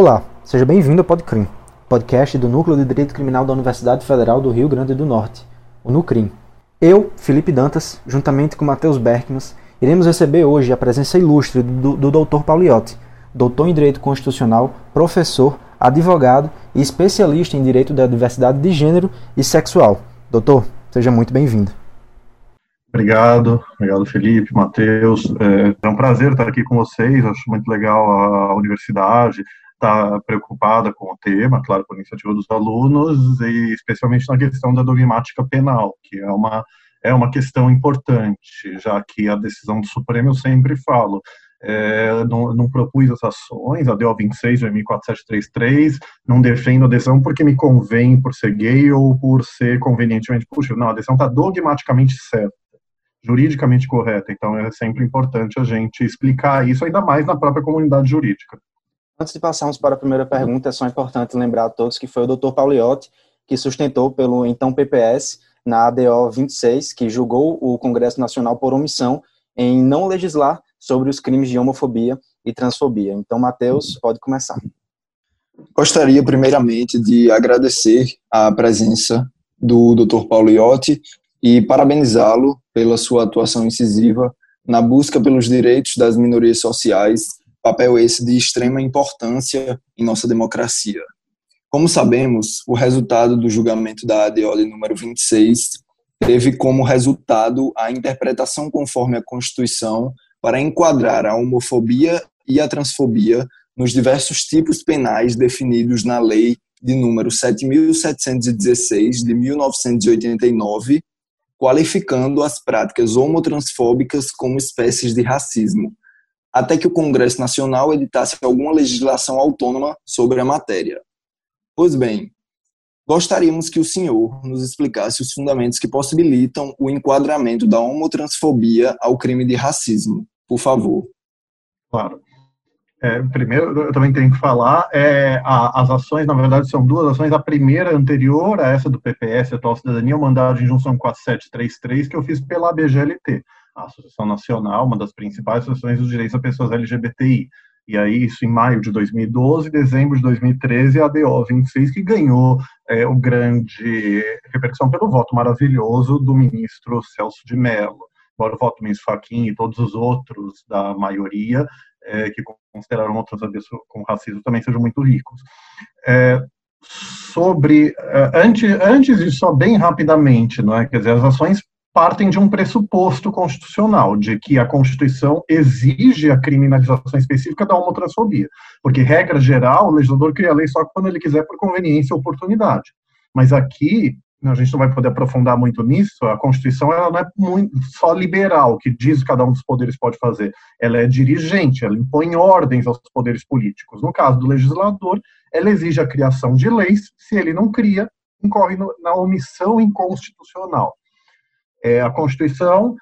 Olá, seja bem-vindo ao PodCrim, podcast do Núcleo de Direito Criminal da Universidade Federal do Rio Grande do Norte, o NUCRIM. Eu, Felipe Dantas, juntamente com Matheus Berkmas, iremos receber hoje a presença ilustre do, do Dr. Pauliotti, doutor em Direito Constitucional, professor, advogado e especialista em Direito da Diversidade de Gênero e Sexual. Doutor, seja muito bem-vindo. Obrigado, obrigado Felipe, Matheus. É, é um prazer estar aqui com vocês. Acho muito legal a universidade estar preocupada com o tema, claro, por iniciativa dos alunos e especialmente na questão da dogmática penal, que é uma é uma questão importante, já que a decisão do Supremo eu sempre falo, é, não, não, propus as ações, a DO 26, o 14733, não defendo a decisão porque me convém por ser gay ou por ser convenientemente possível. Não, a decisão está dogmaticamente certa juridicamente correta. Então é sempre importante a gente explicar isso, ainda mais na própria comunidade jurídica. Antes de passarmos para a primeira pergunta, é só importante lembrar a todos que foi o Dr. Pauliotti que sustentou pelo então PPS na ADO 26, que julgou o Congresso Nacional por omissão em não legislar sobre os crimes de homofobia e transfobia. Então, Matheus, pode começar. Gostaria primeiramente de agradecer a presença do Dr. Pauliotti e parabenizá-lo pela sua atuação incisiva na busca pelos direitos das minorias sociais, papel esse de extrema importância em nossa democracia. Como sabemos, o resultado do julgamento da ADO de número 26 teve como resultado a interpretação conforme a Constituição para enquadrar a homofobia e a transfobia nos diversos tipos penais definidos na Lei de número 7716 de 1989 qualificando as práticas homotransfóbicas como espécies de racismo, até que o Congresso Nacional editasse alguma legislação autônoma sobre a matéria. Pois bem, gostaríamos que o senhor nos explicasse os fundamentos que possibilitam o enquadramento da homotransfobia ao crime de racismo, por favor. Claro. É, primeiro, eu também tenho que falar, é, a, as ações, na verdade, são duas ações. A primeira, anterior a essa do PPS, Atual Cidadania, o mandado de injunção 4733, que eu fiz pela ABGLT, a Associação Nacional, uma das principais associações dos direitos das pessoas LGBTI. E aí, isso em maio de 2012, dezembro de 2013, a ADO 26, que ganhou é, o grande repercussão pelo voto maravilhoso do ministro Celso de Mello. Embora o voto do ministro Fachin e todos os outros da maioria é, que consideraram outras vezes com racismo também sejam muito ricos. É, sobre é, antes, antes disso, só bem rapidamente, não é? Quer dizer, as ações partem de um pressuposto constitucional, de que a Constituição exige a criminalização específica da homotransfobia, porque, regra geral, o legislador cria lei só quando ele quiser por conveniência ou oportunidade. Mas aqui, a gente não vai poder aprofundar muito nisso, a Constituição ela não é muito, só liberal, que diz que cada um dos poderes pode fazer. Ela é dirigente, ela impõe ordens aos poderes políticos. No caso do legislador, ela exige a criação de leis, se ele não cria, incorre na omissão inconstitucional. É, a Constituição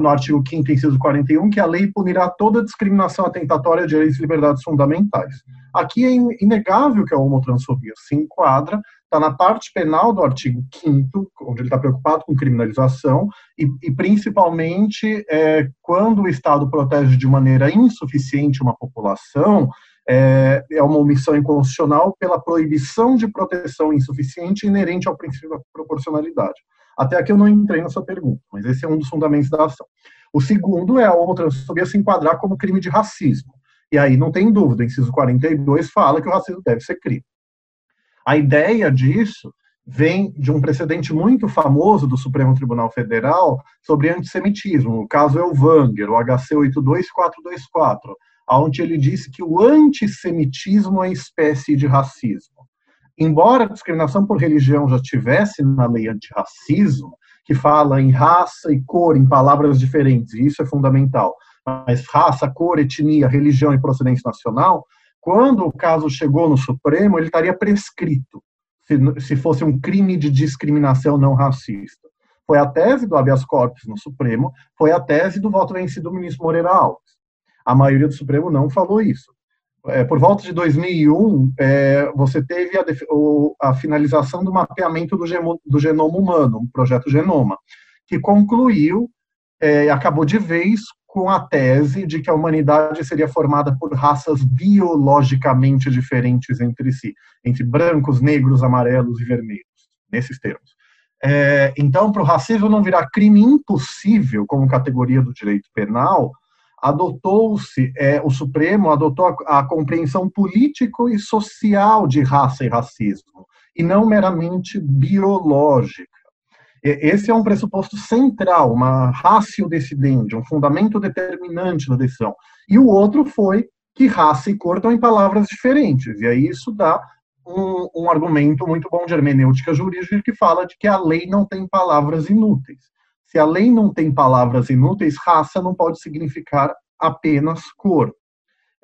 no artigo 5º, inciso 41, que a lei punirá toda discriminação atentatória de direitos e liberdades fundamentais. Aqui é inegável que a homotransfobia se enquadra está na parte penal do artigo 5 onde ele está preocupado com criminalização, e, e principalmente é, quando o Estado protege de maneira insuficiente uma população, é, é uma omissão inconstitucional pela proibição de proteção insuficiente inerente ao princípio da proporcionalidade. Até aqui eu não entrei na sua pergunta, mas esse é um dos fundamentos da ação. O segundo é a homotransfobia se enquadrar como crime de racismo. E aí não tem dúvida, inciso 42 fala que o racismo deve ser crime. A ideia disso vem de um precedente muito famoso do Supremo Tribunal Federal sobre antissemitismo, o caso Elvanger, o HC 82424, onde ele disse que o antissemitismo é espécie de racismo. Embora a discriminação por religião já tivesse na lei antirracismo, que fala em raça e cor em palavras diferentes, e isso é fundamental, mas raça, cor, etnia, religião e procedência nacional, quando o caso chegou no Supremo, ele estaria prescrito, se, se fosse um crime de discriminação não racista. Foi a tese do habeas corpus no Supremo, foi a tese do voto vencido do ministro Moreira Alves. A maioria do Supremo não falou isso. É, por volta de 2001, é, você teve a, o, a, finalização do mapeamento do, gemo, do genoma humano, um projeto Genoma, que concluiu é, acabou de vez com a tese de que a humanidade seria formada por raças biologicamente diferentes entre si, entre brancos, negros, amarelos e vermelhos, nesses termos. É, então, para o racismo não virar crime impossível como categoria do direito penal, adotou-se, é, o Supremo adotou a, a compreensão político e social de raça e racismo, e não meramente biológica. Esse é um pressuposto central, uma ratio decidendi, um fundamento determinante da decisão. E o outro foi que raça e cor estão em palavras diferentes. E aí isso dá um, um, argumento muito bom de hermenêutica jurídica que fala de que a lei não tem palavras inúteis. Se a lei não tem palavras inúteis, raça não pode significar apenas cor.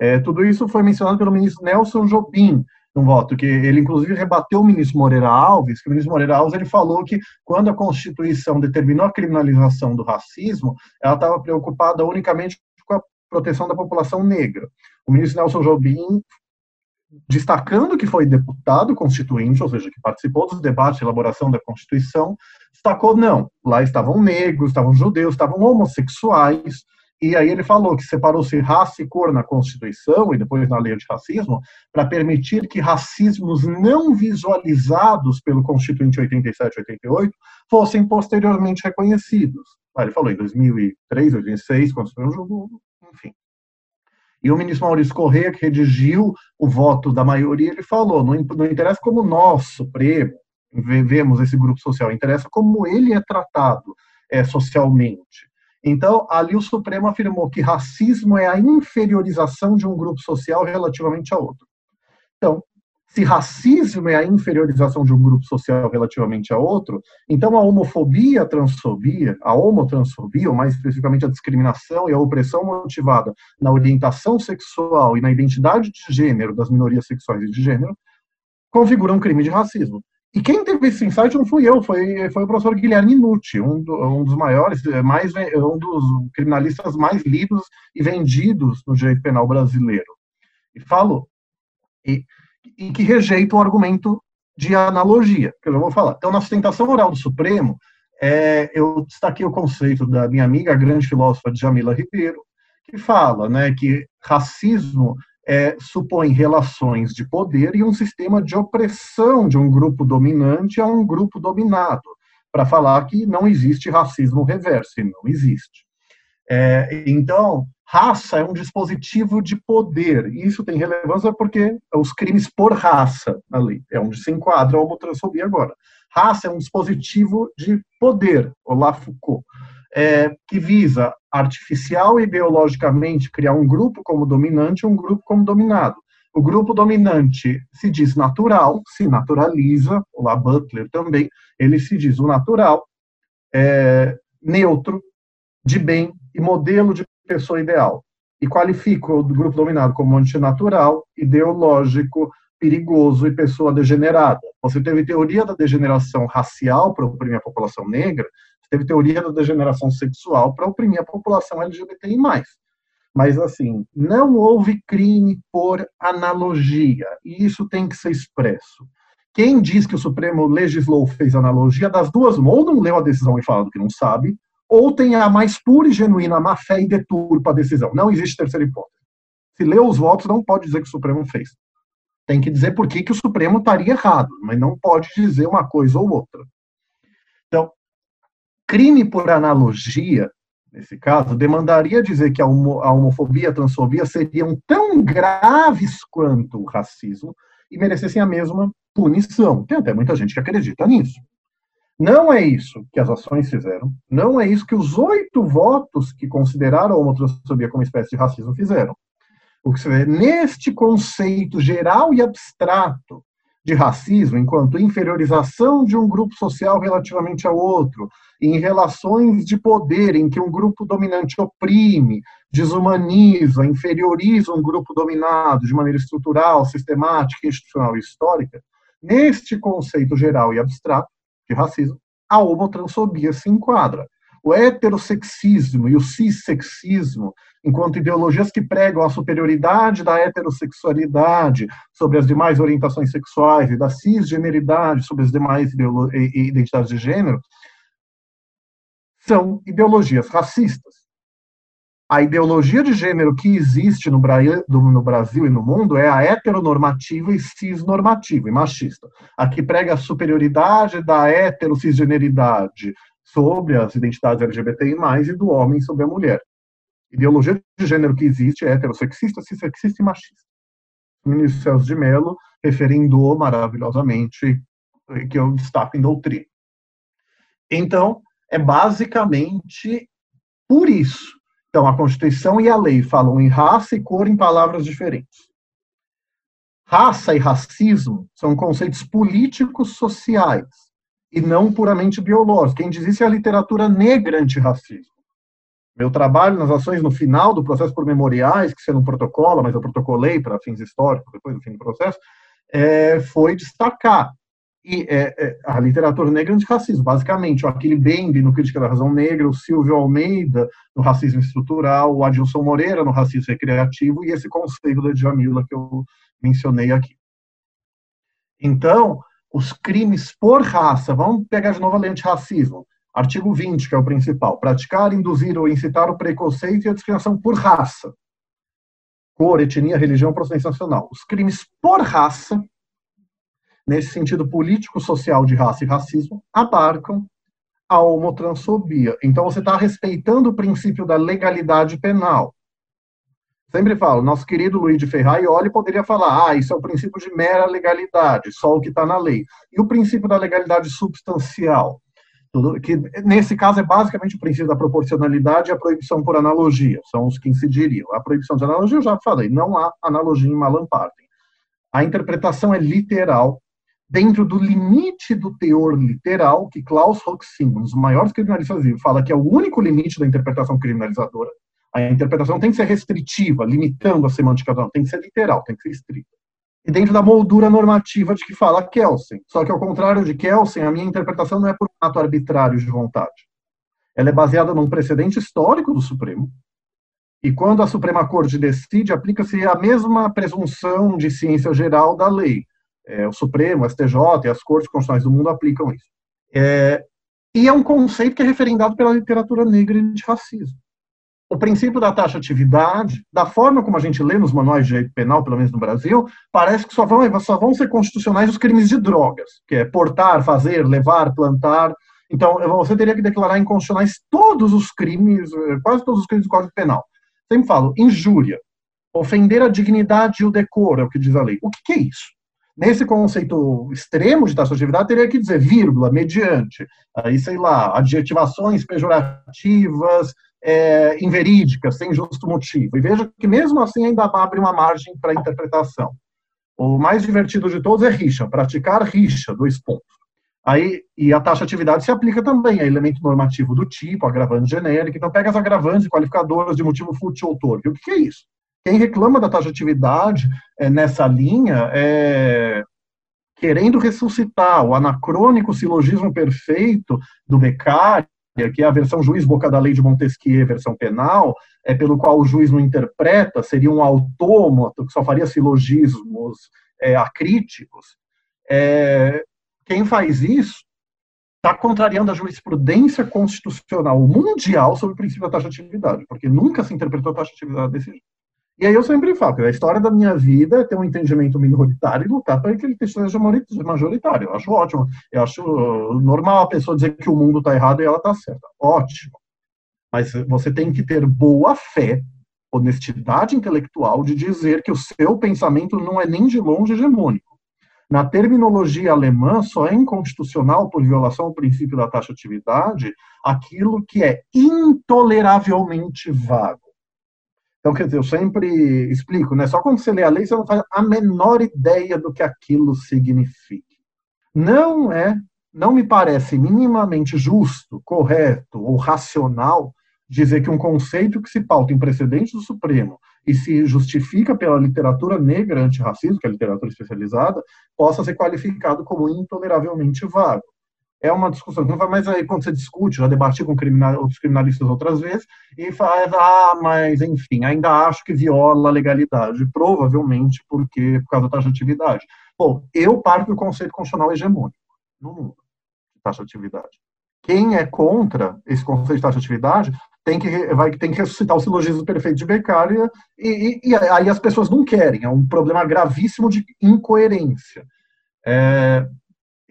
É, tudo isso foi mencionado pelo ministro Nelson Jobim, um voto, que ele inclusive rebateu o ministro Moreira Alves, que o ministro Moreira Alves ele falou que quando a Constituição determinou a criminalização do racismo, ela estava preocupada unicamente com a proteção da população negra. O ministro Nelson Jobim, destacando que foi deputado constituinte, ou seja, que participou dos debates de elaboração da Constituição, destacou não, lá estavam negros, estavam judeus, estavam homossexuais, e aí ele falou que separou-se raça e cor na Constituição e depois na lei de racismo para permitir que racismos não visualizados pelo Constituinte 87-88 fossem posteriormente reconhecidos. Ele falou em 2003, 2006, quando foi um jogo, enfim. E o ministro Maurício Correia, que redigiu o voto da maioria, ele falou: não, não interessa como nós, Supremo, vemos esse grupo social, interessa como ele é tratado é, socialmente. Então, ali o Supremo afirmou que racismo é a inferiorização de um grupo social relativamente a outro. Então, se racismo é a inferiorização de um grupo social relativamente a outro, então a homofobia, a transfobia, a homotransfobia, ou mais especificamente a discriminação e a opressão motivada na orientação sexual e na identidade de gênero das minorias sexuais e de gênero, configuram um crime de racismo. E quem teve esse insight não fui eu, foi, foi o professor Guilherme Nucci, um, do, um dos maiores, mais, um dos criminalistas mais lidos e vendidos no direito penal brasileiro. E falou, e, e que rejeita o argumento de analogia, que eu já vou falar. Então, na sustentação oral do Supremo, é, eu destaquei o conceito da minha amiga, a grande filósofa Jamila Ribeiro, que fala né, que racismo é, supõe relações de poder e um sistema de opressão de um grupo dominante a um grupo dominado, para falar que não existe racismo reverso, e não existe. É, então, raça é um dispositivo de poder, e isso tem relevância porque os crimes por raça, ali, é onde se enquadra a homotransfobia agora. Raça é um dispositivo de poder, Olá Foucault é, que visa artificial e biologicamente criar um grupo como dominante e um grupo como dominado. O grupo dominante se diz natural, se naturaliza, o La Butler também, ele se diz o natural, é, neutro, de bem e modelo de pessoa ideal. E qualifica o grupo dominado como antinatural, ideológico, perigoso e pessoa degenerada. Você teve teoria da degeneração racial para oprimir a população negra, teve teoria da degeneração sexual para oprimir a população LGBTI+. Mas, assim, não houve crime por analogia, e isso tem que ser expresso. Quem diz que o Supremo legislou, fez analogia, das duas, ou não leu a decisão e fala que não sabe, ou tem a mais pura e genuína má fé e deturpa a decisão. Não existe terceira hipótese. Se leu os votos, não pode dizer que o Supremo fez. Tem que dizer por que, que o Supremo estaria errado, mas não pode dizer uma coisa ou outra. Então, crime por analogia, nesse caso, demandaria dizer que a, homofobia e a transfobia seriam tão graves quanto o racismo e merecessem a mesma punição. Tem até muita gente que acredita nisso. Não é isso que as ações fizeram, não é isso que os oito votos que consideraram a homotransfobia como espécie de racismo fizeram. O que se vê neste conceito geral e abstrato de racismo, enquanto inferiorização de um grupo social relativamente ao outro, em relações de poder em que um grupo dominante oprime, desumaniza, inferioriza um grupo dominado de maneira estrutural, sistemática, institucional e histórica, neste conceito geral e abstrato de racismo, a homotransfobia se enquadra. O heterossexismo e o cissexismo enquanto ideologias que pregam a superioridade da heterossexualidade sobre as demais orientações sexuais e da cisgeneridade sobre as demais identidades de gênero, são ideologias racistas. A ideologia de gênero que existe no, Brasil e no mundo é a heteronormativa e cisnormativa e machista. A que prega a superioridade da heterocisgeneridade sobre as identidades LGBTI+, e do homem sobre a mulher. Ideologia de gênero que existe é heterossexista, cissexista e machista. O ministro Celso de Mello referendou maravilhosamente que eu destaco em doutrina. Então, é basicamente por isso. Então, a Constituição e a lei falam em raça e cor em palavras diferentes. Raça e racismo são conceitos políticos sociais e não puramente biológicos. Quem diz isso é a literatura negra antirracismo. Meu trabalho nas ações no final do processo por memoriais, que você não protocola, mas eu protocolei para fins históricos depois do fim do processo, é, foi destacar é, é, a literatura negra antirracismo, basicamente, o Aquile Bembe no Crítica da Razão Negra, o Silvio Almeida no Racismo Estrutural, o Adilson Moreira no Racismo Recreativo e esse conceito da Djamila que eu mencionei aqui. Então, os crimes por raça, vamos pegar de novo a lei antirracismo, artigo 20, que é o principal, praticar, induzir ou incitar o preconceito e a discriminação por raça, cor, etnia, religião, procedência nacional. Os crimes por raça nesse sentido político-social de raça e racismo, abarcam a homotransfobia. Então, você está respeitando o princípio da legalidade penal. Sempre falo, nosso querido Luiz de Ferraioli poderia falar, ah, isso é o princípio de mera legalidade, só o que está na lei. E o princípio da legalidade substancial? Que nesse caso é basicamente o princípio da proporcionalidade e a proibição por analogia, são os que incidiriam. A proibição de analogia eu já falei, não há analogia em Malan Partem. A interpretação é literal, dentro do limite do teor literal, que Klaus Hoxin, um dos maiores criminalistas vivos, fala que é o único limite da interpretação criminalizadora. A interpretação tem que ser restritiva, limitando a semântica, não, tem que ser literal, tem que ser estrita. E dentro da moldura normativa de que fala Kelsen. Só que, ao contrário de Kelsen, a minha interpretação não é por um ato arbitrário de vontade. Ela é baseada num precedente histórico do Supremo, e quando a Suprema Corte decide, aplica-se a mesma presunção de ciência geral da lei, é, o Supremo, o STJ e as cortes constitucionais do mundo aplicam isso. É, e é um conceito que é referendado pela literatura negra de racismo. O princípio da taxatividade, da forma como a gente lê nos manuais de direito penal, pelo menos no Brasil, parece que só vão, só vão ser constitucionais os crimes de drogas, que é portar, fazer, levar, plantar. Então, você teria que declarar inconstitucionais todos os crimes, eh, quase todos os crimes do Código Penal. Sempre falo, injúria, ofender a dignidade e o decoro, é o que diz a lei. O que é isso? Nesse conceito extremo de taxatividade, teria que dizer vírgula, mediante, aí sei lá, adjetivações pejorativas, é, inverídicas, sem justo motivo. E veja que mesmo assim ainda abre uma margem para interpretação. O mais divertido de todos é rixa, praticar rixa, dois pontos. Aí, e a taxatividade se aplica também a elemento normativo do tipo, agravante genérico, então pega as agravantes qualificadoras de motivo fútil ou torpe. O que é isso? Quem reclama da taxatividade é, nessa linha é querendo ressuscitar o anacrônico silogismo perfeito do Beccari, que é a versão juiz boca da lei de Montesquieu, versão penal, é pelo qual o juiz não interpreta, seria um autômato que só faria silogismos é, acríticos. É, quem faz isso está contrariando a jurisprudência constitucional mundial sobre o princípio da taxatividade, porque nunca se interpretou a taxatividade desse jeito. E aí eu sempre falo que a história da minha vida é ter um entendimento minoritário e lutar para que ele seja majoritário. Eu acho ótimo. Eu acho normal a pessoa dizer que o mundo está errado e ela está certa. Ótimo. Mas você tem que ter boa fé, honestidade intelectual de dizer que o seu pensamento não é nem de longe hegemônico. Na terminologia alemã, só é inconstitucional por violação ao princípio da taxatividade aquilo que é intoleravelmente vago. Então, quer dizer, eu sempre explico, né? Só quando você lê a lei, você não faz a menor ideia do que aquilo significa. Não é, não me parece minimamente justo, correto ou racional dizer que um conceito que se pauta em precedente do Supremo e se justifica pela literatura negra antirracismo, que é a literatura especializada, possa ser qualificado como intoleravelmente vago é uma discussão que não vai mais aí quando você discute, já debati com criminal, outros criminalistas outras vezes, e faz, ah, mas enfim, ainda acho que viola a legalidade, provavelmente porque por causa da taxatividade. Bom, eu parto do conceito constitucional hegemônico no mundo de taxatividade, quem é contra esse conceito de taxatividade tem que, vai, tem que ressuscitar o silogismo perfeito de Beccaria, e, e, e, aí as pessoas não querem, é um problema gravíssimo de incoerência. É,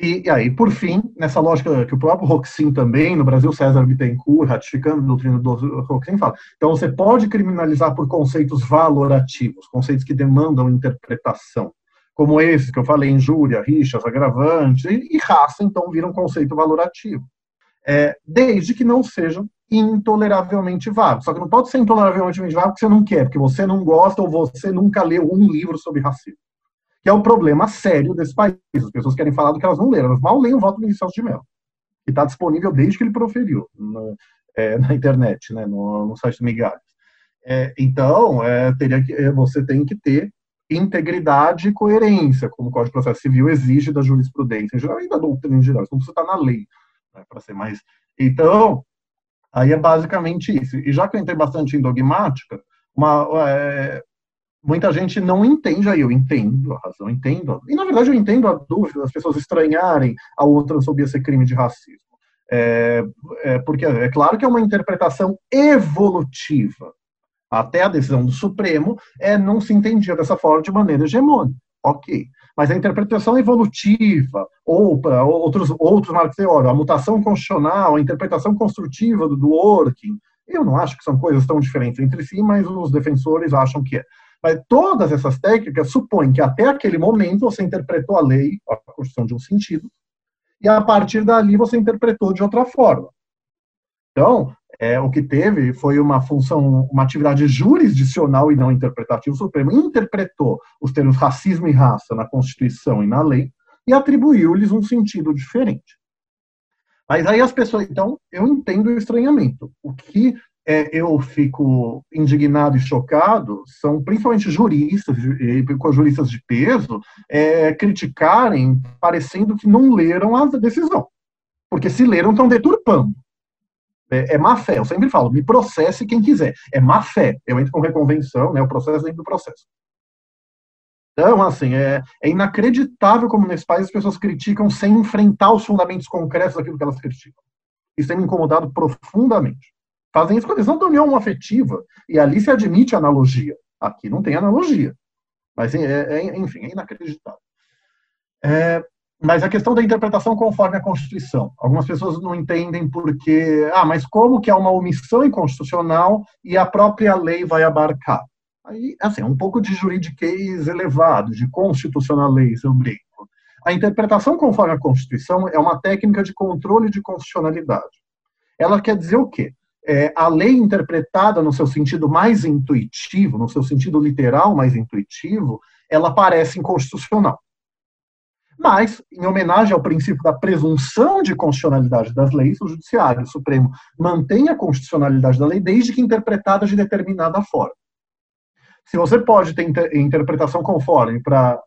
e, e, aí, por fim, nessa lógica que o próprio Roxin também, no Brasil, César Bittencourt, ratificando a doutrina do Roxin, fala, então você pode criminalizar por conceitos valorativos, conceitos que demandam interpretação, como esse que eu falei, injúria, rixas, agravantes, e, e raça, então, vira um conceito valorativo. É, desde que não sejam intoleravelmente vago. Só que não pode ser intoleravelmente vago porque você não quer, porque você não gosta ou você nunca leu um livro sobre racismo. Que é um problema sério desse país. As pessoas querem falar do que elas não leram. Elas mal leem o voto do Celso de Mello. Que está disponível desde que ele proferiu na, é, na internet, né, no, no site do Migalhas. É, então, é, teria que, é, você tem que ter integridade e coerência, como o Código de Processo Civil exige da jurisprudência em geral e da doutrina em geral. Isso precisa estar na lei, né, para ser mais. Então, Aí é basicamente isso. E já que eu entrei bastante em dogmática, uma, é, muita gente não entende, aí eu entendo a razão, entendo. E na verdade eu entendo a dúvida das pessoas estranharem a outra sobre ser crime de racismo. É, é, porque é claro que é uma interpretação evolutiva. Até a decisão do Supremo é, não se entendia dessa forma de maneira hegemônica. Ok mas a interpretação evolutiva, ou para outros, outros marcos teóricos, a mutação constitucional, a interpretação construtiva do, do working, eu não acho que são coisas tão diferentes entre si, mas os defensores acham que é. Mas todas essas técnicas supõem que até aquele momento você interpretou a lei, a Constituição de um sentido, e a partir dali você interpretou de outra forma. Então, é, o que teve foi uma função, uma atividade jurisdicional e não interpretativa. O Supremo interpretou os termos racismo e raça na Constituição e na lei e atribuiu-lhes um sentido diferente. Mas aí as pessoas, então, eu entendo o estranhamento. O que é, eu fico indignado e chocado são principalmente juristas, com juristas de peso, é, criticarem, parecendo que não leram a decisão. Porque se leram, estão deturpando. É, é, má fé. Eu sempre falo, me processe quem quiser. É má fé. Eu entro com reconvenção, né, o processo dentro do processo. Então, assim, é, é, inacreditável como nesse país as pessoas criticam sem enfrentar os fundamentos concretos daquilo que elas criticam. Isso tem me incomodado profundamente. Fazem isso a questão da união afetiva. E ali se admite analogia. Aqui não tem analogia. Mas, é, é, enfim, é inacreditável. É, mas a questão da interpretação conforme a Constituição. Algumas pessoas não entendem porque, ah, mas como que é uma omissão inconstitucional e a própria lei vai abarcar? Aí, assim, é um pouco de juridiquês elevado, de constitucionalês, eu brinco. A interpretação conforme a Constituição é uma técnica de controle de constitucionalidade. Ela quer dizer o quê? É, a lei interpretada no seu sentido mais intuitivo, no seu sentido literal mais intuitivo, ela parece inconstitucional. Mas, em homenagem ao princípio da presunção de constitucionalidade das leis, o Judiciário Supremo mantém a constitucionalidade da lei desde que interpretada de determinada forma. Se você pode ter inter interpretação conforme para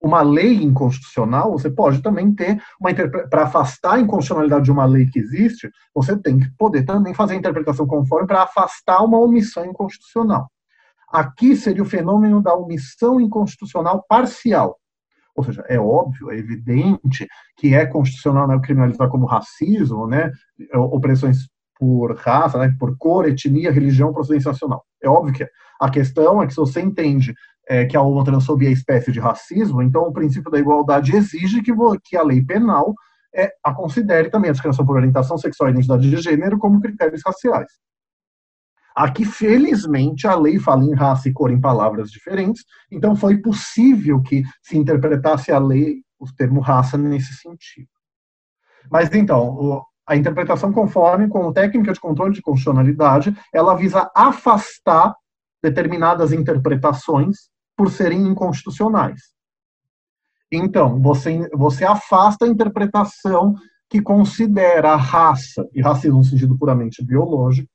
uma lei inconstitucional, você pode também ter uma para afastar a inconstitucionalidade de uma lei que existe, você tem que poder também fazer a interpretação conforme para afastar uma omissão inconstitucional. Aqui seria o fenômeno da omissão inconstitucional parcial, ou seja, é óbvio, é evidente que é constitucional né, criminalizar como racismo, né, opressões por raça, né, por cor, etnia, religião, procedência nacional. É óbvio que é. A questão é que se você entende é, que a homotransfobia é espécie de racismo, então o princípio da igualdade exige que, que a lei penal é, a considere também a discriminação por orientação sexual e identidade de gênero como critérios raciais. Aqui, felizmente, a lei fala em raça e cor em palavras diferentes, então foi possível que se interpretasse a lei, o termo raça, nesse sentido. Mas então, a interpretação conforme, como técnica de controle de constitucionalidade, ela visa afastar determinadas interpretações por serem inconstitucionais. Então, você, você afasta a interpretação que considera a raça, e racismo no sentido puramente biológico,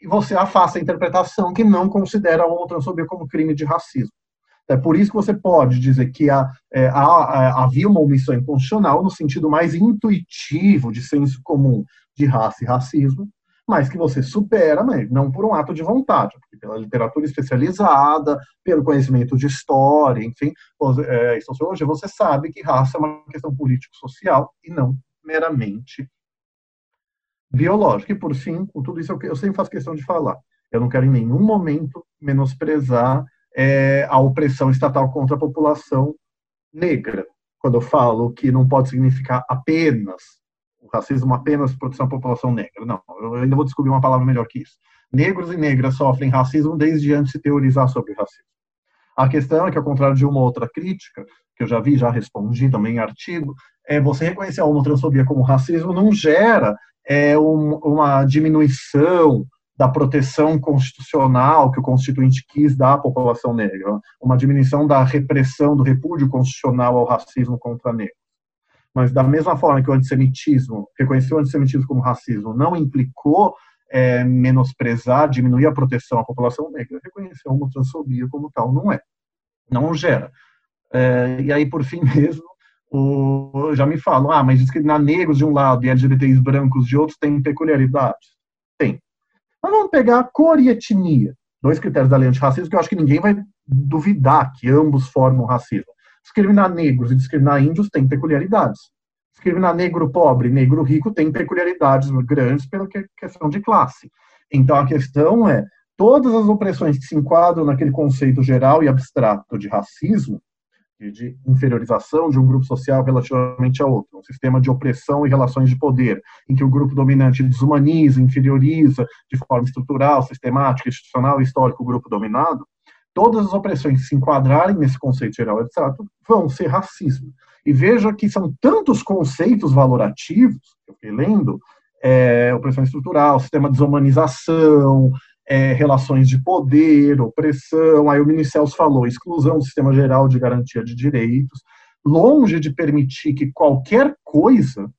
e você afasta a interpretação que não considera a homotransfobia como crime de racismo. É por isso que você pode dizer que há, é, há, havia uma omissão inconstitucional no sentido mais intuitivo de senso comum de raça e racismo, mas que você supera, mas não por um ato de vontade, porque pela literatura especializada, pelo conhecimento de história, enfim, é, em sociologia, você sabe que raça é uma questão político-social e não meramente biológica. E, por fim, com tudo isso, eu, eu sempre faço questão de falar. Eu não quero em nenhum momento menosprezar é, a opressão estatal contra a população negra. Quando eu falo que não pode significar apenas o racismo apenas proteção à população negra. Não, eu ainda vou descobrir uma palavra melhor que isso. Negros e negras sofrem racismo desde antes de teorizar sobre racismo. A questão é que, ao contrário de uma outra crítica, que eu já vi, já respondi também em artigo, é você reconhecer a homotransfobia como racismo não gera é, um, uma diminuição da proteção constitucional que o Constituinte quis dar à população negra, uma diminuição da repressão, do repúdio constitucional ao racismo contra negros. Mas, da mesma forma que o antissemitismo, reconheceu o antissemitismo como racismo, não implicou é, menosprezar, diminuir a proteção à população negra, reconheceu a homotransfobia como tal, não é. Não gera. É, e aí, por fim mesmo, o, já me falam, ah, mas discriminar negros de um lado e LGBTs brancos de outros tem peculiaridades? Tem. Mas vamos pegar cor e etnia, dois critérios da lei antirracismo que eu acho que ninguém vai duvidar que ambos formam racismo. Discriminar negros e discriminar índios tem peculiaridades. Discriminar negro pobre, negro rico tem peculiaridades grandes pela questão de classe. Então a questão é todas as opressões que se enquadram naquele conceito geral e abstrato de racismo, de inferiorização de um grupo social relativamente a outro, um sistema de opressão e relações de poder, em que o grupo dominante desumaniza, inferioriza de forma estrutural, sistemática, institucional e histórica o grupo dominado, todas as opressões se enquadrarem nesse conceito geral abstrato vão ser racismo. E veja que são tantos conceitos valorativos, eu fiquei lendo, é, opressão estrutural, sistema de desumanização, é, relações de poder, opressão, aí o Minicels falou, exclusão do sistema geral de garantia de direitos, longe de permitir que qualquer coisa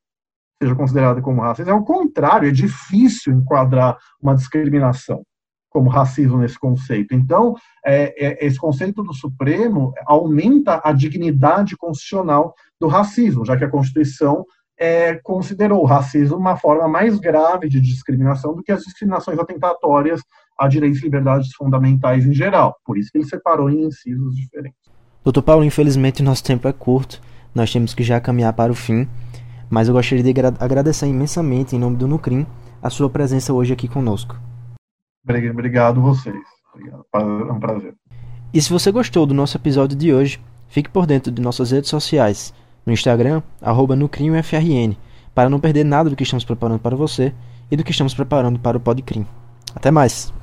seja considerada como racismo, é o contrário, é difícil enquadrar uma discriminação como racismo nesse conceito. Então, é, é, esse conceito do Supremo aumenta a dignidade constitucional do racismo, já que a Constituição é, considerou o racismo uma forma mais grave de discriminação do que as discriminações atentatórias a direitos e liberdades fundamentais em geral. Por isso que ele separou em incisos diferentes. Doutor Paulo, infelizmente nosso tempo é curto, nós temos que já caminhar para o fim, mas eu gostaria de agradecer imensamente, em nome do Nucrim, a sua presença hoje aqui conosco. Obrigado vocês. Obrigado. É um prazer. E se você gostou do nosso episódio de hoje, fique por dentro de nossas redes sociais, no Instagram, arroba para não perder nada do que estamos preparando para você e do que estamos preparando para o Podcrim. Até mais!